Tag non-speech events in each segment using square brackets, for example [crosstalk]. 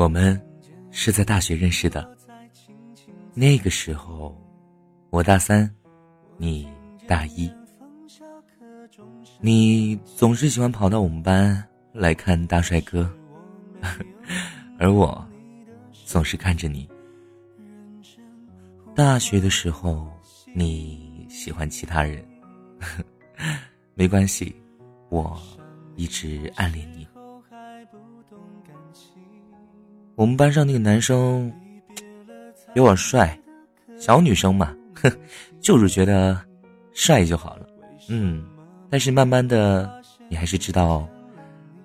我们是在大学认识的，那个时候我大三，你大一。你总是喜欢跑到我们班来看大帅哥，[laughs] 而我总是看着你。大学的时候你喜欢其他人，[laughs] 没关系，我一直暗恋你。我们班上那个男生比我帅，小女生嘛，哼，[laughs] 就是觉得帅就好了。嗯，但是慢慢的，你还是知道，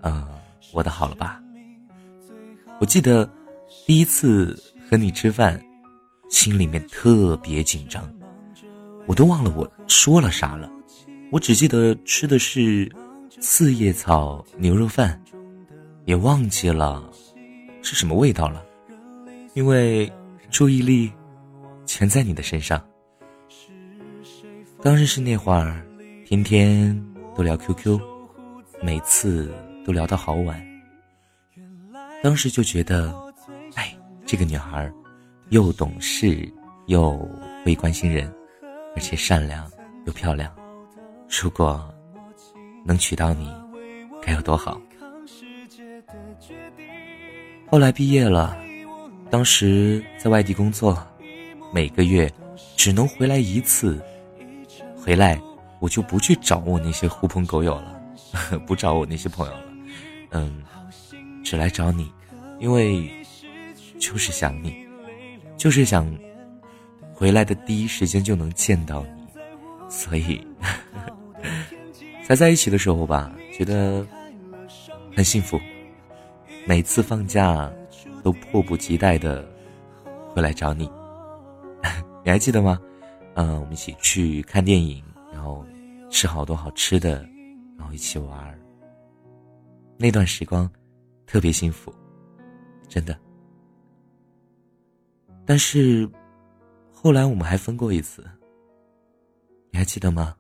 呃，我的好了吧？我记得第一次和你吃饭，心里面特别紧张，我都忘了我说了啥了，我只记得吃的是四叶草牛肉饭，也忘记了。是什么味道了？因为注意力全在你的身上。刚认识那会儿，天天都聊 QQ，每次都聊到好晚。当时就觉得，哎，这个女孩又懂事又会关心人，而且善良又漂亮。如果能娶到你，该有多好！后来毕业了，当时在外地工作，每个月只能回来一次。回来我就不去找我那些狐朋狗友了，[laughs] 不找我那些朋友了，嗯，只来找你，因为就是想你，就是想回来的第一时间就能见到你，所以 [laughs] 才在一起的时候吧，觉得很幸福。每次放假，都迫不及待的回来找你。[laughs] 你还记得吗？嗯，我们一起去看电影，然后吃好多好吃的，然后一起玩。那段时光特别幸福，真的。但是后来我们还分过一次，你还记得吗？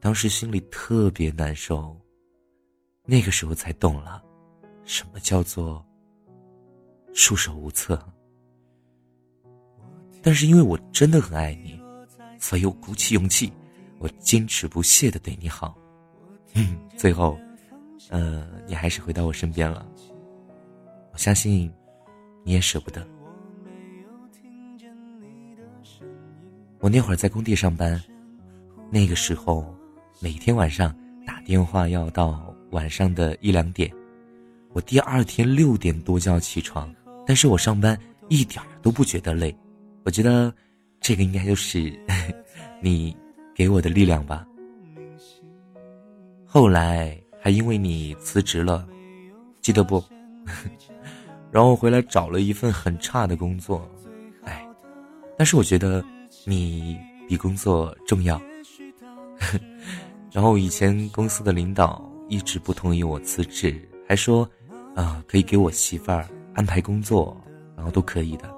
当时心里特别难受，那个时候才懂了。什么叫做束手无策？但是因为我真的很爱你，所以我鼓起勇气，我坚持不懈的对你好。嗯，最后，呃，你还是回到我身边了。我相信你也舍不得。我那会儿在工地上班，那个时候每天晚上打电话要到晚上的一两点。我第二天六点多就要起床，但是我上班一点都不觉得累，我觉得这个应该就是 [laughs] 你给我的力量吧。后来还因为你辞职了，记得不？[laughs] 然后回来找了一份很差的工作，哎，但是我觉得你比工作重要。[laughs] 然后以前公司的领导一直不同意我辞职，还说。啊，可以给我媳妇儿安排工作，然后都可以的，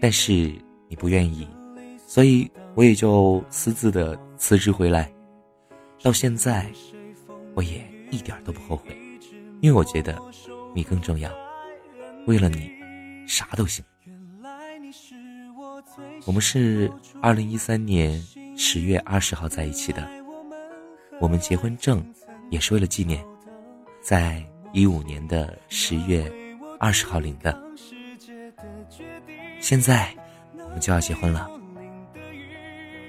但是你不愿意，所以我也就私自的辞职回来。到现在，我也一点都不后悔，因为我觉得你更重要，为了你，啥都行。我们是二零一三年十月二十号在一起的，我们结婚证也是为了纪念，在。一五年的十月二十号领的，现在我们就要结婚了。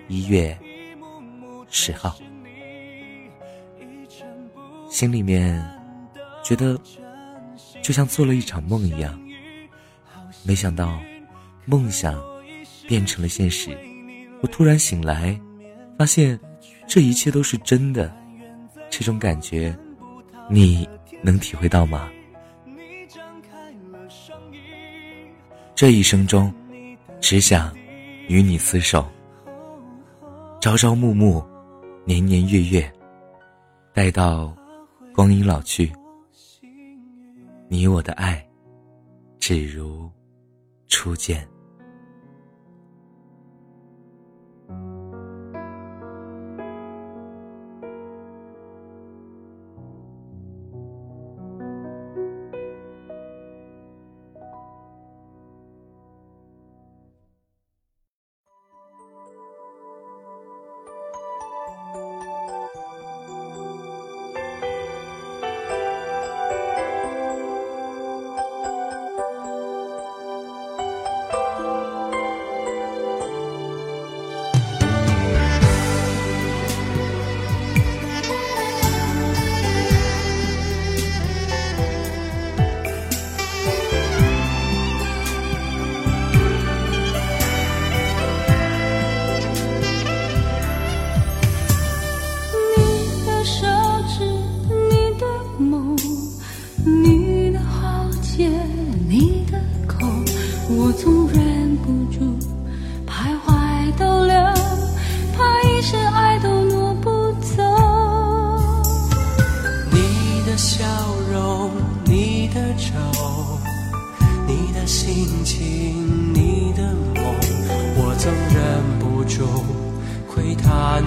一月十号，心里面觉得就像做了一场梦一样，没想到梦想变成了现实。我突然醒来，发现这一切都是真的，这种感觉，你。能体会到吗？这一生中，只想与你厮守，朝朝暮暮，年年月月，待到光阴老去，你我的爱，只如初见。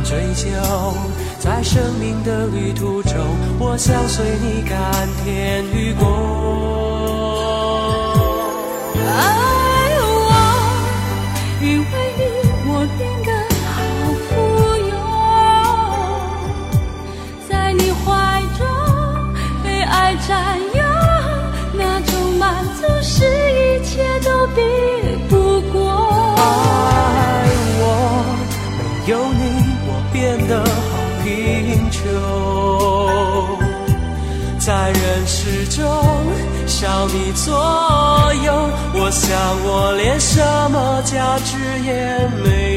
追求在生命的旅途中我想随你甘甜与共中少你左右我想我连什么价值也没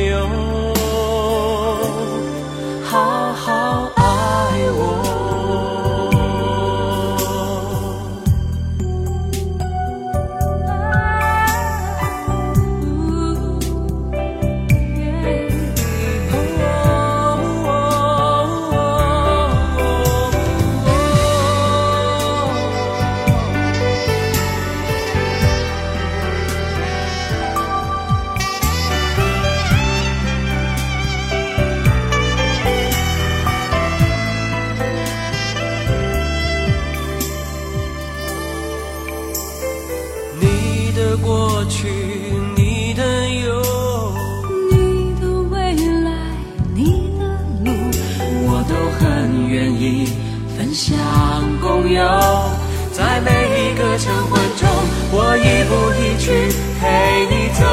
一步一曲陪你走，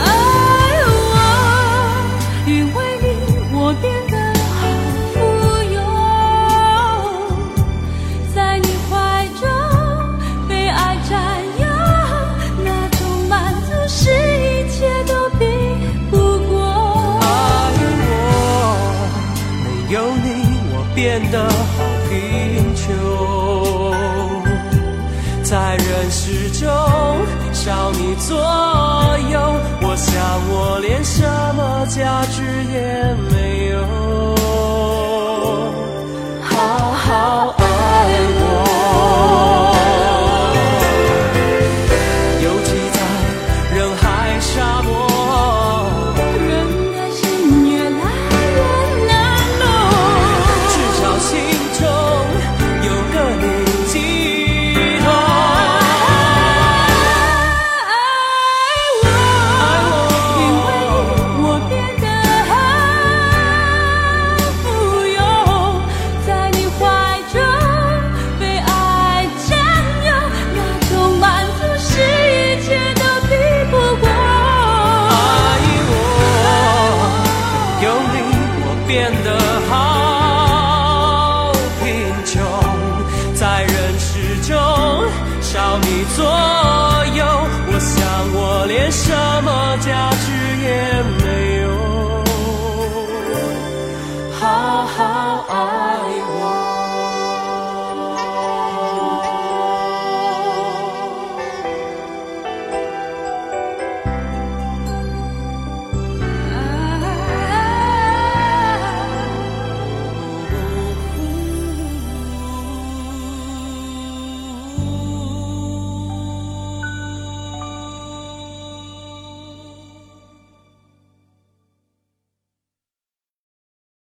爱我，因为你我变得好富有，在你怀中被爱占有，那种满足是一切都比不过。爱我，没有你我变得。就少你左右。